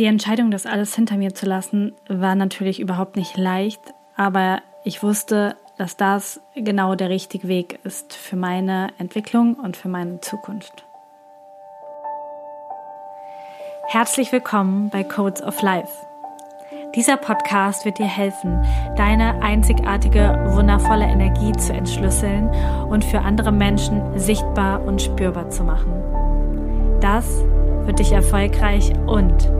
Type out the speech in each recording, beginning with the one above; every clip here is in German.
Die Entscheidung, das alles hinter mir zu lassen, war natürlich überhaupt nicht leicht, aber ich wusste, dass das genau der richtige Weg ist für meine Entwicklung und für meine Zukunft. Herzlich willkommen bei Codes of Life. Dieser Podcast wird dir helfen, deine einzigartige, wundervolle Energie zu entschlüsseln und für andere Menschen sichtbar und spürbar zu machen. Das wird dich erfolgreich und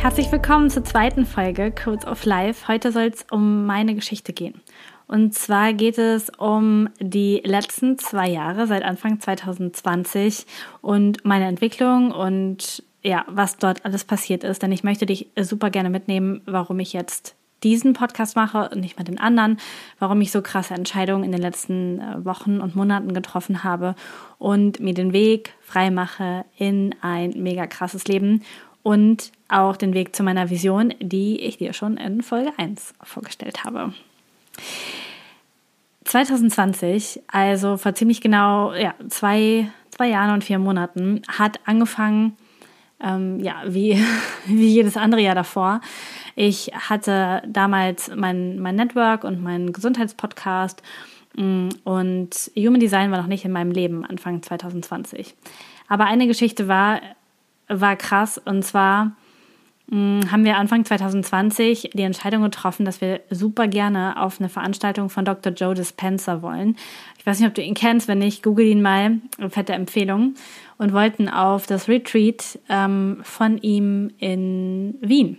Herzlich willkommen zur zweiten Folge Codes of Life. Heute soll es um meine Geschichte gehen. Und zwar geht es um die letzten zwei Jahre seit Anfang 2020 und meine Entwicklung und ja, was dort alles passiert ist. Denn ich möchte dich super gerne mitnehmen, warum ich jetzt diesen Podcast mache und nicht mal den anderen, warum ich so krasse Entscheidungen in den letzten äh, Wochen und Monaten getroffen habe und mir den Weg frei mache in ein mega krasses Leben und auch den Weg zu meiner Vision, die ich dir schon in Folge 1 vorgestellt habe. 2020, also vor ziemlich genau ja, zwei, zwei Jahren und vier Monaten, hat angefangen, ähm, ja, wie, wie jedes andere Jahr davor. Ich hatte damals mein, mein Network und meinen Gesundheitspodcast mm, und Human Design war noch nicht in meinem Leben Anfang 2020. Aber eine Geschichte war, war krass. Und zwar mh, mm, haben wir Anfang 2020 die Entscheidung getroffen, dass wir super gerne auf eine Veranstaltung von Dr. Joe Dispenza wollen. Ich weiß nicht, ob du ihn kennst. Wenn nicht, google ihn mal. Fette Empfehlung. Und wollten auf das Retreat ähm, von ihm in Wien.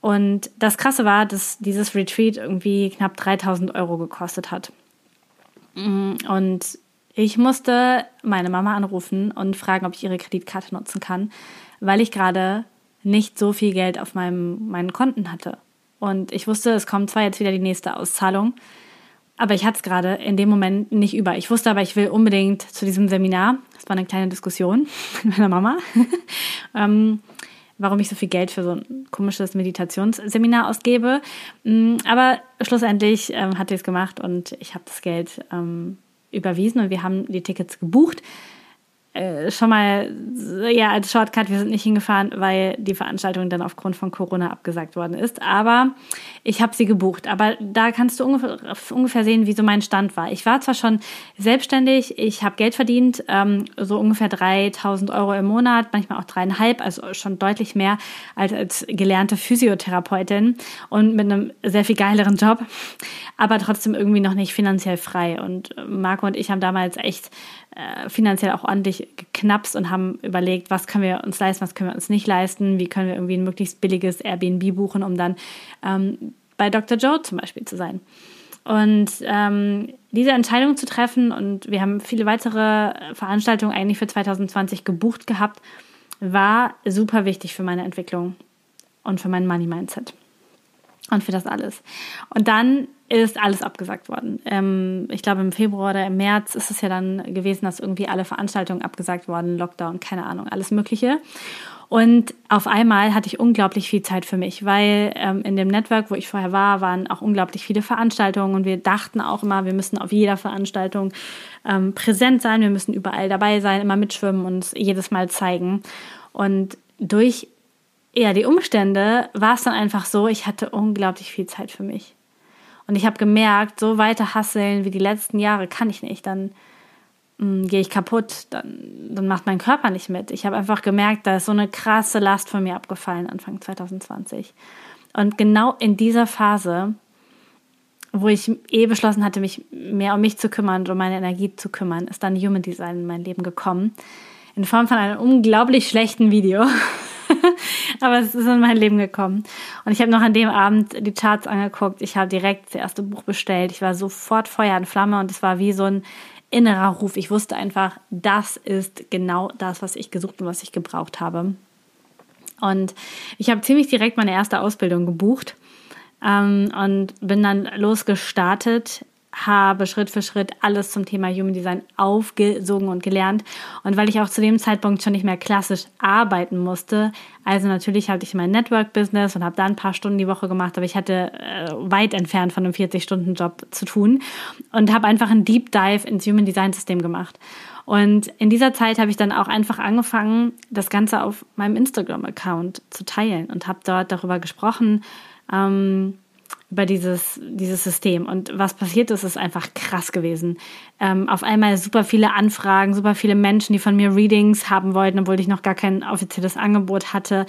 Und das Krasse war, dass dieses Retreat irgendwie knapp 3000 Euro gekostet hat. Mm, und ich musste meine Mama anrufen und fragen, ob ich ihre Kreditkarte nutzen kann, weil ich gerade nicht so viel Geld auf meinem, meinen Konten hatte. Und ich wusste, es kommt zwar jetzt wieder die nächste Auszahlung, aber ich hatte es gerade in dem Moment nicht über. Ich wusste aber, ich will unbedingt zu diesem Seminar. Das war eine kleine Diskussion mit meiner Mama, ähm, warum ich so viel Geld für so ein komisches Meditationsseminar ausgebe. Mm, aber schlussendlich ähm, hat sie es gemacht und ich habe das Geld ähm, überwiesen und wir haben die Tickets gebucht. Äh, schon mal ja als Shortcut, wir sind nicht hingefahren, weil die Veranstaltung dann aufgrund von Corona abgesagt worden ist. Aber ich habe sie gebucht. Aber da kannst du ungefähr, ungefähr sehen, wie so mein Stand war. Ich war zwar schon selbstständig, ich habe Geld verdient, ähm, so ungefähr 3000 Euro im Monat, manchmal auch dreieinhalb, also schon deutlich mehr als als gelernte Physiotherapeutin und mit einem sehr viel geileren Job, aber trotzdem irgendwie noch nicht finanziell frei. Und Marco und ich haben damals echt äh, finanziell auch ordentlich geknapst und haben überlegt, was können wir uns leisten, was können wir uns nicht leisten, wie können wir irgendwie ein möglichst billiges Airbnb buchen, um dann ähm, bei Dr. Joe zum Beispiel zu sein. Und ähm, diese Entscheidung zu treffen, und wir haben viele weitere Veranstaltungen eigentlich für 2020 gebucht gehabt, war super wichtig für meine Entwicklung und für mein Money Mindset und für das alles. Und dann ist alles abgesagt worden. Ähm, ich glaube, im Februar oder im März ist es ja dann gewesen, dass irgendwie alle Veranstaltungen abgesagt wurden, Lockdown, keine Ahnung, alles Mögliche. Und auf einmal hatte ich unglaublich viel Zeit für mich, weil ähm, in dem Network, wo ich vorher war, waren auch unglaublich viele Veranstaltungen und wir dachten auch immer, wir müssen auf jeder Veranstaltung ähm, präsent sein, wir müssen überall dabei sein, immer mitschwimmen und jedes Mal zeigen. Und durch ja, die Umstände war es dann einfach so, ich hatte unglaublich viel Zeit für mich. Und ich habe gemerkt, so weiter hasseln wie die letzten Jahre kann ich nicht. Dann mm, gehe ich kaputt, dann, dann macht mein Körper nicht mit. Ich habe einfach gemerkt, da ist so eine krasse Last von mir abgefallen Anfang 2020. Und genau in dieser Phase, wo ich eh beschlossen hatte, mich mehr um mich zu kümmern und um meine Energie zu kümmern, ist dann Human Design in mein Leben gekommen. In Form von einem unglaublich schlechten Video. Aber es ist in mein Leben gekommen. Und ich habe noch an dem Abend die Charts angeguckt. Ich habe direkt das erste Buch bestellt. Ich war sofort Feuer und Flamme und es war wie so ein innerer Ruf. Ich wusste einfach, das ist genau das, was ich gesucht und was ich gebraucht habe. Und ich habe ziemlich direkt meine erste Ausbildung gebucht. ähm, und bin dann losgestartet habe Schritt für Schritt alles zum Thema Human Design aufgesogen und gelernt. Und weil ich auch zu dem Zeitpunkt schon nicht mehr klassisch arbeiten musste, also natürlich hatte ich mein Network-Business und habe da ein paar Stunden die Woche gemacht, aber ich hatte äh, weit entfernt von einem 40-Stunden-Job zu tun und habe einfach einen Deep Dive ins Human Design-System gemacht. Und in dieser Zeit habe ich dann auch einfach angefangen, das Ganze auf meinem Instagram-Account zu teilen und habe dort darüber gesprochen, ähm, über dieses, dieses System. Und was passiert ist, ist einfach krass gewesen. Ähm, auf einmal super viele Anfragen, super viele Menschen, die von mir Readings haben wollten, obwohl ich noch gar kein offizielles Angebot hatte.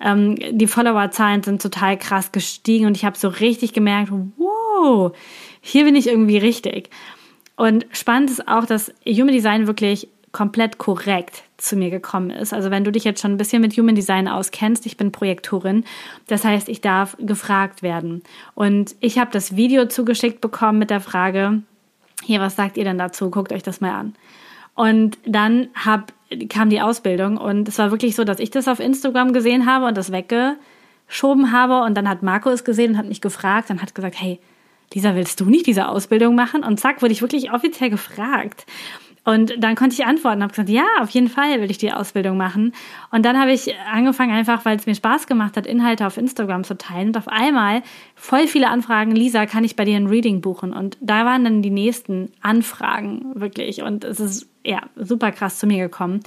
Ähm, die Followerzahlen sind total krass gestiegen und ich habe so richtig gemerkt, wow, hier bin ich irgendwie richtig. Und spannend ist auch, dass Human Design wirklich komplett korrekt zu mir gekommen ist. Also wenn du dich jetzt schon ein bisschen mit Human Design auskennst, ich bin Projektorin, das heißt, ich darf gefragt werden. Und ich habe das Video zugeschickt bekommen mit der Frage, hier, was sagt ihr denn dazu? Guckt euch das mal an. Und dann hab, kam die Ausbildung und es war wirklich so, dass ich das auf Instagram gesehen habe und das weggeschoben habe und dann hat Marco es gesehen und hat mich gefragt und hat gesagt, hey, Lisa, willst du nicht diese Ausbildung machen? Und zack, wurde ich wirklich offiziell gefragt. Und dann konnte ich antworten, habe gesagt, ja, auf jeden Fall will ich die Ausbildung machen. Und dann habe ich angefangen, einfach, weil es mir Spaß gemacht hat, Inhalte auf Instagram zu teilen. Und auf einmal voll viele Anfragen, Lisa, kann ich bei dir ein Reading buchen? Und da waren dann die nächsten Anfragen wirklich. Und es ist ja, super krass zu mir gekommen.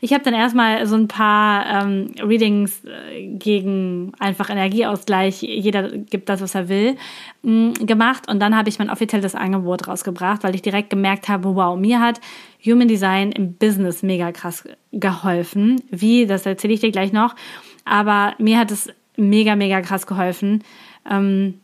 Ich habe dann erstmal so ein paar ähm, Readings äh, gegen einfach Energieausgleich, jeder gibt das, was er will, mm, gemacht und dann habe ich mein offizielles Angebot rausgebracht, weil ich direkt gemerkt habe, wow, mir hat Human Design im Business mega krass geholfen. Wie, das erzähle ich dir gleich noch, aber mir hat es mega, mega krass geholfen. Ähm,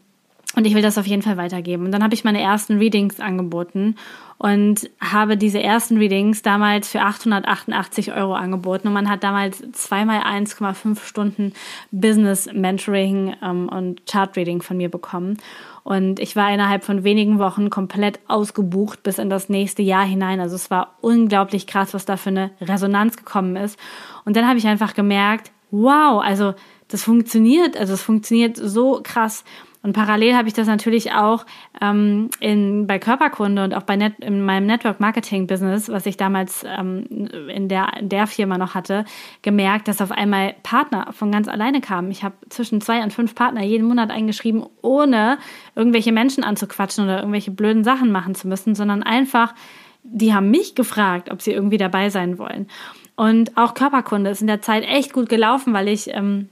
und ich will das auf jeden Fall weitergeben. Und dann habe ich meine ersten Readings angeboten und habe diese ersten Readings damals für 888 Euro angeboten. Und man hat damals zweimal 1,5 Stunden Business Mentoring ähm, und Chart Reading von mir bekommen. Und ich war innerhalb von wenigen Wochen komplett ausgebucht bis in das nächste Jahr hinein. Also es war unglaublich krass, was da für eine Resonanz gekommen ist. Und dann habe ich einfach gemerkt, wow, also das funktioniert, also es funktioniert so krass. Und parallel habe ich das natürlich auch ähm, in, bei Körperkunde und auch bei Net, in meinem Network Marketing Business, was ich damals ähm, in, der, in der Firma noch hatte, gemerkt, dass auf einmal Partner von ganz alleine kamen. Ich habe zwischen zwei und fünf Partner jeden Monat eingeschrieben, ohne irgendwelche Menschen anzuquatschen oder irgendwelche blöden Sachen machen zu müssen, sondern einfach, die haben mich gefragt, ob sie irgendwie dabei sein wollen. Und auch Körperkunde ist in der Zeit echt gut gelaufen, weil ich ähm,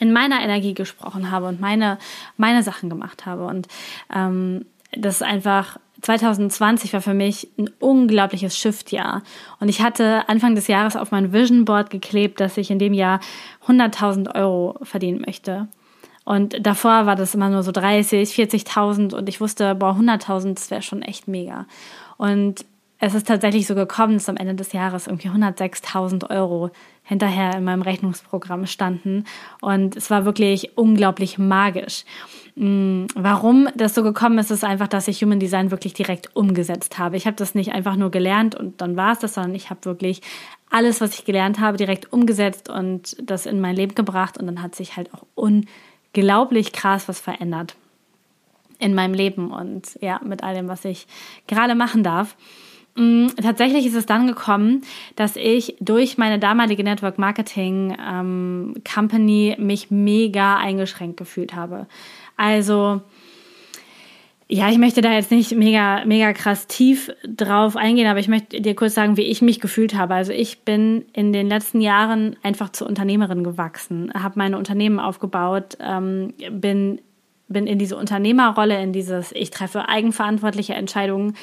in meiner Energie gesprochen habe und meine, meine Sachen gemacht habe. Und ähm, das ist einfach 2020 war für mich ein unglaubliches Shift-Jahr. Und ich hatte Anfang des Jahres auf mein Vision Board geklebt, dass ich in dem Jahr 100.000 Euro verdienen möchte. Und davor war das immer nur so 30, 40.000 und ich wusste, boah, 100.000, das wäre schon echt mega. Und es ist tatsächlich so gekommen, dass am Ende des Jahres irgendwie 106.000 Euro hinterher in meinem Rechnungsprogramm standen. Und es war wirklich unglaublich magisch. Mm, warum das so gekommen ist, ist einfach, dass ich Human Design wirklich direkt umgesetzt habe. Ich habe das nicht einfach nur gelernt und dann war es das, sondern ich habe wirklich alles, was ich gelernt habe, direkt umgesetzt und das in mein Leben gebracht. Und dann hat sich halt auch unglaublich krass was verändert in meinem Leben und ja, mit all dem, was ich gerade machen darf. Mm, tatsächlich ist es dann gekommen, dass ich durch meine damalige Network Marketing ähm, Company mich mega eingeschränkt gefühlt habe. Also, ja, ich möchte da jetzt nicht mega, mega krass tief drauf eingehen, aber ich möchte dir kurz sagen, wie ich mich gefühlt habe. Also ich bin in den letzten Jahren einfach zur Unternehmerin gewachsen, habe meine Unternehmen aufgebaut, ähm, bin, bin in diese Unternehmerrolle, in dieses, ich treffe eigenverantwortliche Entscheidungen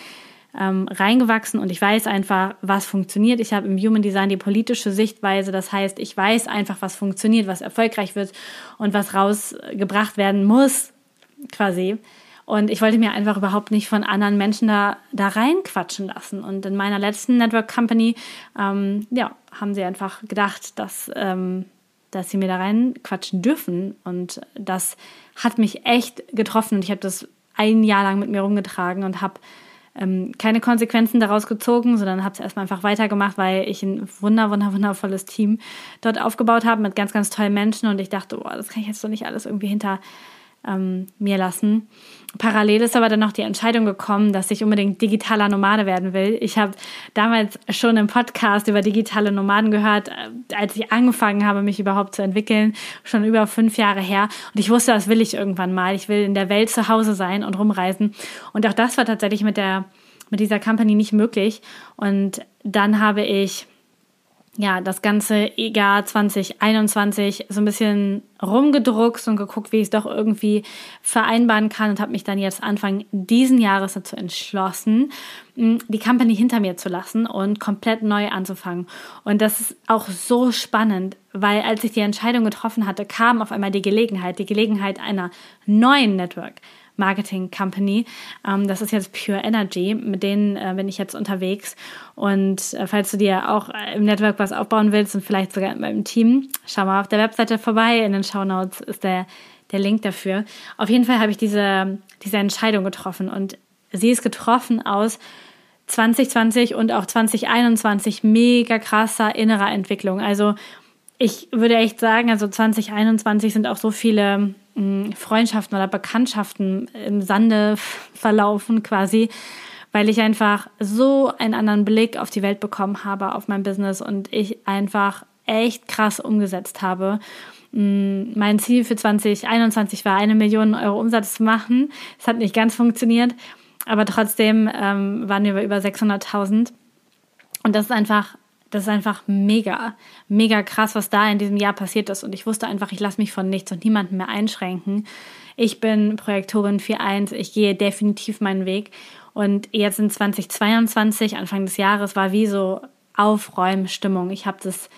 ähm, reingewachsen und ich weiß einfach, was funktioniert. Ich habe im Human Design die politische Sichtweise, das heißt, ich weiß einfach, was funktioniert, was erfolgreich wird und was rausgebracht werden muss, quasi. Und ich wollte mir einfach überhaupt nicht von anderen Menschen da, da reinquatschen lassen. Und in meiner letzten Network Company, ähm, ja, haben sie einfach gedacht, dass, ähm, dass sie mir da reinquatschen dürfen. Und das hat mich echt getroffen. Und ich habe das ein Jahr lang mit mir rumgetragen und habe ähm, keine Konsequenzen daraus gezogen, sondern habe es erstmal einfach weitergemacht, weil ich ein wunder, wunder, wundervolles Team dort aufgebaut habe mit ganz, ganz tollen Menschen. Und ich dachte, boah, das kann ich jetzt doch nicht alles irgendwie hinter ähm, mir lassen. Parallel ist aber dann noch die Entscheidung gekommen, dass ich unbedingt digitaler Nomade werden will. Ich habe damals schon im Podcast über digitale Nomaden gehört, äh, als ich angefangen habe, mich überhaupt zu entwickeln, schon über fünf Jahre her. Und ich wusste, das will ich irgendwann mal. Ich will in der Welt zu Hause sein und rumreisen. Und auch das war tatsächlich mit der mit dieser Company nicht möglich. Und dann habe ich ja, das ganze Jahr 2021 so ein bisschen rumgedruckt und geguckt, wie ich es doch irgendwie vereinbaren kann und habe mich dann jetzt Anfang diesen Jahres dazu entschlossen, die Company hinter mir zu lassen und komplett neu anzufangen. Und das ist auch so spannend, weil als ich die Entscheidung getroffen hatte, kam auf einmal die Gelegenheit, die Gelegenheit einer neuen Network Marketing Company. Ähm, das ist jetzt Pure Energy. Mit denen äh, bin ich jetzt unterwegs. Und äh, falls du dir auch im Network was aufbauen willst und vielleicht sogar in meinem Team, schau mal auf der Webseite vorbei. In den Show Notes ist der, der Link dafür. Auf jeden Fall habe ich diese, diese Entscheidung getroffen und sie ist getroffen aus 2020 und auch 2021 mega krasser innerer Entwicklung. Also ich würde echt sagen, also 2021 sind auch so viele Freundschaften oder Bekanntschaften im Sande verlaufen quasi, weil ich einfach so einen anderen Blick auf die Welt bekommen habe, auf mein Business und ich einfach echt krass umgesetzt habe. Mein Ziel für 2021 war, eine Million Euro Umsatz zu machen. Es hat nicht ganz funktioniert, aber trotzdem ähm, waren wir über 600.000. Und das ist einfach das ist einfach mega, mega krass, was da in diesem Jahr passiert ist. Und ich wusste einfach, ich lasse mich von nichts und niemandem mehr einschränken. Ich bin Projektorin 4.1, ich gehe definitiv meinen Weg. Und jetzt in 2022, Anfang des Jahres, war wie so Aufräumstimmung. Ich habe das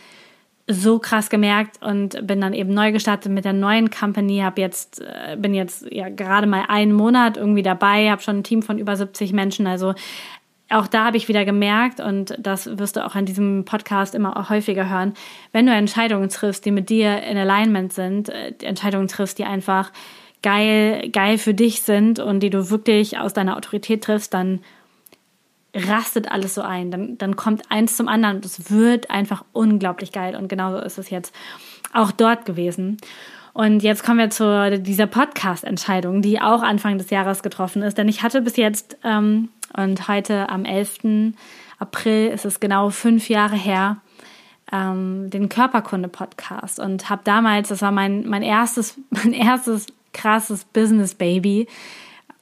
so krass gemerkt und bin dann eben neu gestartet mit der neuen Company. Hab jetzt äh, bin jetzt ja gerade mal einen Monat irgendwie dabei, habe schon ein Team von über 70 Menschen. Also auch da habe ich wieder gemerkt, und das wirst du auch an diesem Podcast immer häufiger hören, wenn du Entscheidungen triffst, die mit dir in Alignment sind, äh, Entscheidungen triffst, die einfach geil, geil für dich sind und die du wirklich aus deiner Autorität triffst, dann rastet alles so ein. Dann, dann kommt eins zum anderen und es wird einfach unglaublich geil. Und genauso ist es jetzt auch dort gewesen. Und jetzt kommen wir zu dieser Podcast-Entscheidung, die auch Anfang des Jahres getroffen ist. Denn ich hatte bis jetzt ähm, und heute am 11. April ist es genau fünf Jahre her, ähm, den Körperkunde-Podcast und habe damals, das war mein, mein erstes, mein erstes krasses Business-Baby,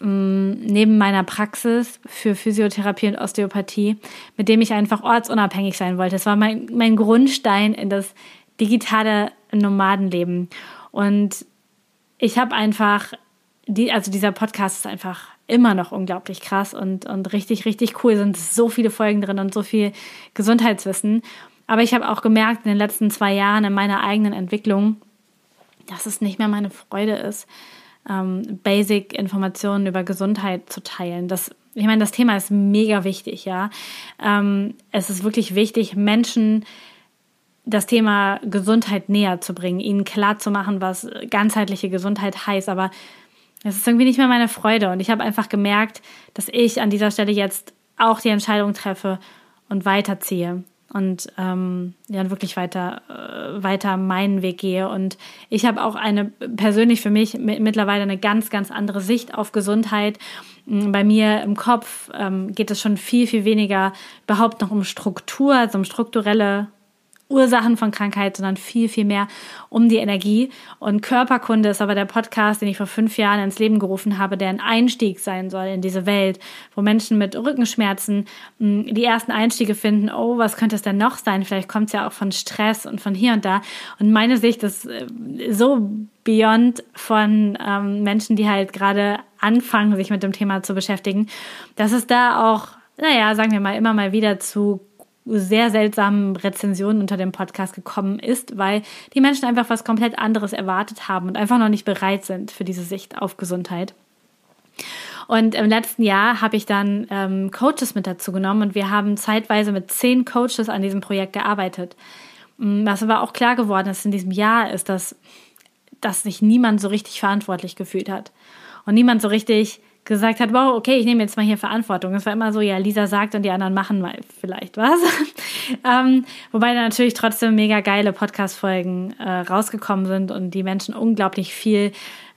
ähm, neben meiner Praxis für Physiotherapie und Osteopathie, mit dem ich einfach ortsunabhängig sein wollte. Es war mein, mein Grundstein in das digitale Nomadenleben. Und ich habe einfach, die, also dieser Podcast ist einfach immer noch unglaublich krass und, und richtig, richtig cool. Sind so viele Folgen drin und so viel Gesundheitswissen. Aber ich habe auch gemerkt in den letzten zwei Jahren in meiner eigenen Entwicklung, dass es nicht mehr meine Freude ist, ähm, Basic-Informationen über Gesundheit zu teilen. Das, ich meine, das Thema ist mega wichtig, ja. Ähm, es ist wirklich wichtig, Menschen das Thema Gesundheit näher zu bringen, ihnen klar zu machen, was ganzheitliche Gesundheit heißt. Aber es ist irgendwie nicht mehr meine Freude. Und ich habe einfach gemerkt, dass ich an dieser Stelle jetzt auch die Entscheidung treffe und weiterziehe und ähm, ja wirklich weiter äh, weiter meinen Weg gehe und ich habe auch eine persönlich für mich mittlerweile eine ganz ganz andere Sicht auf Gesundheit bei mir im Kopf ähm, geht es schon viel viel weniger überhaupt noch um Struktur also um strukturelle Ursachen von Krankheit, sondern viel, viel mehr um die Energie. Und Körperkunde ist aber der Podcast, den ich vor fünf Jahren ins Leben gerufen habe, der ein Einstieg sein soll in diese Welt, wo Menschen mit Rückenschmerzen hm, die ersten Einstiege finden, oh, was könnte es denn noch sein? Vielleicht kommt es ja auch von Stress und von hier und da. Und meine Sicht ist äh, so beyond von ähm, Menschen, die halt gerade anfangen, sich mit dem Thema zu beschäftigen, dass es da auch naja, sagen wir mal, immer mal wieder zu sehr seltsamen Rezensionen unter dem Podcast gekommen ist, weil die Menschen einfach was komplett anderes erwartet haben und einfach noch nicht bereit sind für diese Sicht auf Gesundheit. Und im letzten Jahr habe ich dann ähm, Coaches mit dazu genommen und wir haben zeitweise mit zehn Coaches an diesem Projekt gearbeitet. Mm, was aber auch klar geworden ist in diesem Jahr, ist, dass, dass sich niemand so richtig verantwortlich gefühlt hat und niemand so richtig gesagt hat, wow, okay, ich nehme jetzt mal hier Verantwortung. Es war immer so, ja, Lisa sagt und die anderen machen mal vielleicht was. ähm, wobei da natürlich trotzdem mega geile Podcast-Folgen äh, rausgekommen sind und die Menschen unglaublich viel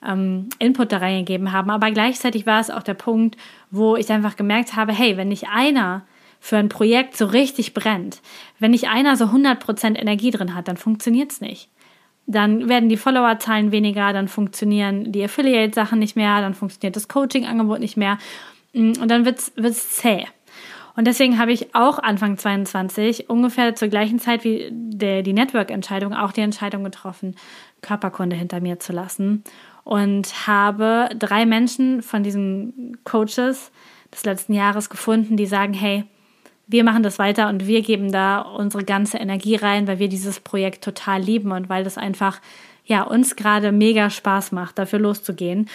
ähm, Input da reingegeben haben. Aber gleichzeitig war es auch der Punkt, wo ich einfach gemerkt habe, hey, wenn nicht einer für ein Projekt so richtig brennt, wenn nicht einer so 100% Energie drin hat, dann funktioniert es nicht. Dann werden die Followerzahlen weniger, dann funktionieren die Affiliate-Sachen nicht mehr, dann funktioniert das Coaching-Angebot nicht mehr mm, und dann wird es zäh. Und deswegen habe ich auch Anfang 22 ungefähr zur gleichen Zeit wie der, die Network-Entscheidung auch die Entscheidung getroffen, Körperkunde hinter mir zu lassen und habe drei Menschen von diesen Coaches des letzten Jahres gefunden, die sagen, hey, wir machen das weiter und wir geben da unsere ganze Energie rein, weil wir dieses Projekt total lieben und weil das einfach ja uns gerade mega Spaß macht, dafür loszugehen.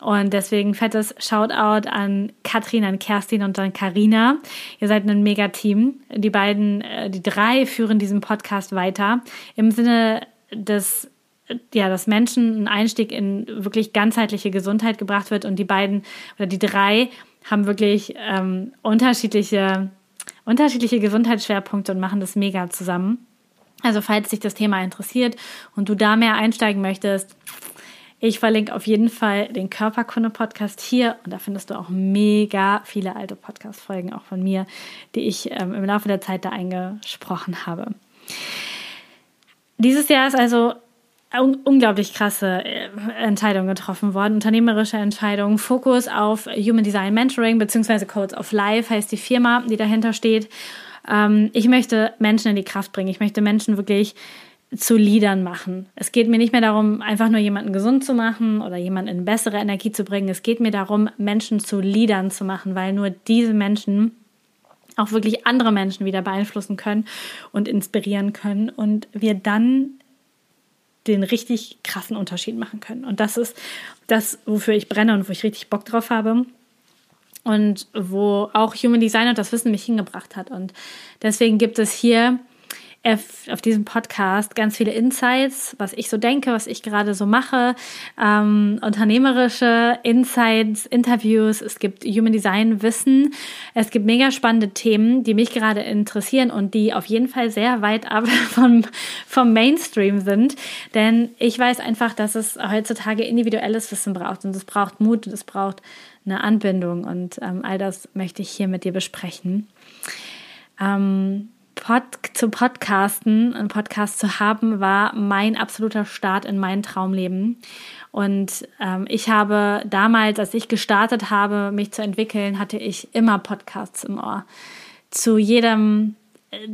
Und deswegen fettes Shoutout an Katrin, an Kerstin und an Karina. Ihr seid ein mega Team. Die beiden, äh, die drei führen diesen Podcast weiter im Sinne des ja, dass Menschen ein Einstieg in wirklich ganzheitliche Gesundheit gebracht wird und die beiden oder die drei haben wirklich ähm, unterschiedliche, unterschiedliche Gesundheitsschwerpunkte und machen das mega zusammen. Also falls dich das Thema interessiert und du da mehr einsteigen möchtest, ich verlinke auf jeden Fall den Körperkunde-Podcast hier und da findest du auch mega viele alte Podcast-Folgen auch von mir, die ich ähm, im Laufe der Zeit da eingesprochen habe. Dieses Jahr ist also un unglaublich krasse äh, Entscheidungen getroffen worden, unternehmerische Entscheidungen, Fokus auf Human Design Mentoring beziehungsweise Codes of Life heißt die Firma, die dahinter steht. Ähm, ich möchte Menschen in die Kraft bringen. Ich möchte Menschen wirklich zu Leadern machen. Es geht mir nicht mehr darum, einfach nur jemanden gesund zu machen oder jemanden in bessere Energie zu bringen. Es geht mir darum, Menschen zu Leadern zu machen, weil nur diese Menschen auch wirklich andere Menschen wieder beeinflussen können und inspirieren können und wir dann den richtig krassen Unterschied machen können. Und das ist das, wofür ich brenne und wo ich richtig Bock drauf habe und wo auch Human Design und das Wissen mich hingebracht hat. Und deswegen gibt es hier auf diesem Podcast ganz viele Insights, was ich so denke, was ich gerade so mache, ähm, unternehmerische Insights, Interviews, es gibt Human Design Wissen, es gibt mega spannende Themen, die mich gerade interessieren und die auf jeden Fall sehr weit ab vom, vom Mainstream sind, denn ich weiß einfach, dass es heutzutage individuelles Wissen braucht und es braucht Mut und es braucht eine Anbindung und ähm, all das möchte ich hier mit dir besprechen. Ähm, Pod zu podcasten, einen Podcast zu haben, war mein absoluter Start in mein Traumleben. Und ähm, ich habe damals, als ich gestartet habe, mich zu entwickeln, hatte ich immer Podcasts im Ohr. Zu jedem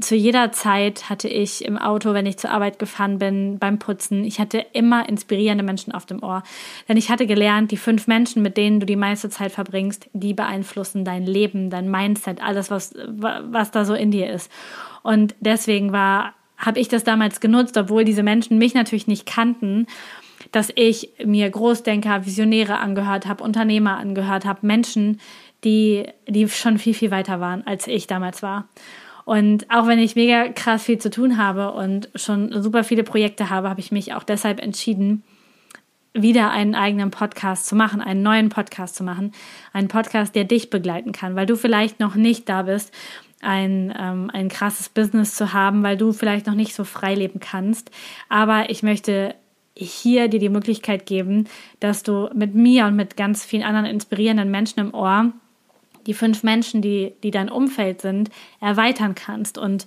zu jeder Zeit hatte ich im Auto, wenn ich zur Arbeit gefahren bin, beim Putzen, ich hatte immer inspirierende Menschen auf dem Ohr. Denn ich hatte gelernt, die fünf Menschen, mit denen du die meiste Zeit verbringst, die beeinflussen dein Leben, dein Mindset, alles, was, was da so in dir ist. Und deswegen war, habe ich das damals genutzt, obwohl diese Menschen mich natürlich nicht kannten, dass ich mir Großdenker, Visionäre angehört habe, Unternehmer angehört habe, Menschen, die, die schon viel, viel weiter waren, als ich damals war. Und auch wenn ich mega krass viel zu tun habe und schon super viele Projekte habe, habe ich mich auch deshalb entschieden, wieder einen eigenen Podcast zu machen, einen neuen Podcast zu machen, einen Podcast, der dich begleiten kann, weil du vielleicht noch nicht da bist, ein, ähm, ein krasses Business zu haben, weil du vielleicht noch nicht so frei leben kannst. Aber ich möchte hier dir die Möglichkeit geben, dass du mit mir und mit ganz vielen anderen inspirierenden Menschen im Ohr die fünf Menschen, die, die dein Umfeld sind, erweitern kannst und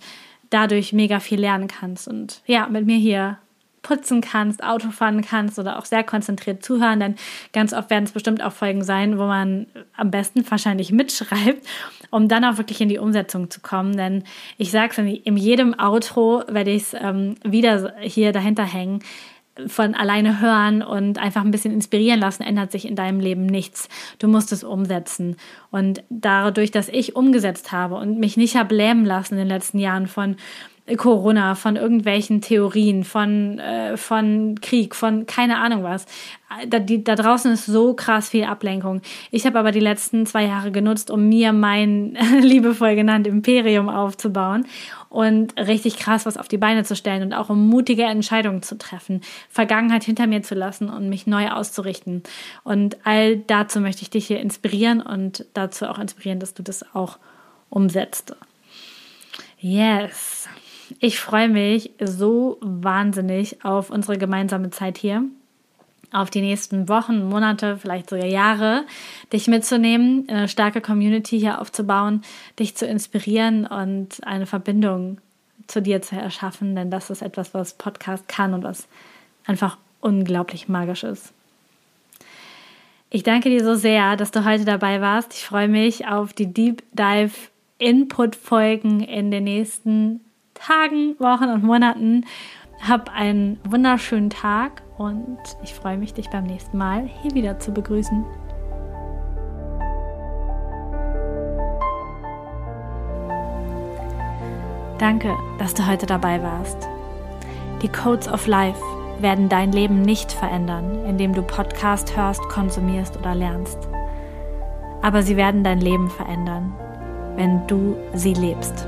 dadurch mega viel lernen kannst. Und ja, mit mir hier putzen kannst, Auto fahren kannst oder auch sehr konzentriert zuhören, denn ganz oft werden es bestimmt auch Folgen sein, wo man am besten wahrscheinlich mitschreibt, um dann auch wirklich in die Umsetzung zu kommen. Denn ich sage es, in jedem Auto werde ich es ähm, wieder hier dahinter hängen von alleine hören und einfach ein bisschen inspirieren lassen, ändert sich in deinem Leben nichts. Du musst es umsetzen. Und dadurch, dass ich umgesetzt habe und mich nicht habe lähmen lassen in den letzten Jahren von Corona, von irgendwelchen Theorien, von, äh, von Krieg, von keine Ahnung was. Da, die, da draußen ist so krass viel Ablenkung. Ich habe aber die letzten zwei Jahre genutzt, um mir mein liebevoll genannt Imperium aufzubauen und richtig krass was auf die Beine zu stellen und auch um mutige Entscheidungen zu treffen, Vergangenheit hinter mir zu lassen und mich neu auszurichten. Und all dazu möchte ich dich hier inspirieren und dazu auch inspirieren, dass du das auch umsetzt. Yes. Ich freue mich so wahnsinnig auf unsere gemeinsame Zeit hier, auf die nächsten Wochen, Monate, vielleicht sogar Jahre, dich mitzunehmen, eine starke Community hier aufzubauen, dich zu inspirieren und eine Verbindung zu dir zu erschaffen, denn das ist etwas, was Podcast kann und was einfach unglaublich magisch ist. Ich danke dir so sehr, dass du heute dabei warst. Ich freue mich auf die Deep Dive Input Folgen in den nächsten Tagen, Wochen und Monaten. Hab einen wunderschönen Tag und ich freue mich, dich beim nächsten Mal hier wieder zu begrüßen. Danke, dass du heute dabei warst. Die Codes of Life werden dein Leben nicht verändern, indem du Podcast hörst, konsumierst oder lernst. Aber sie werden dein Leben verändern, wenn du sie lebst.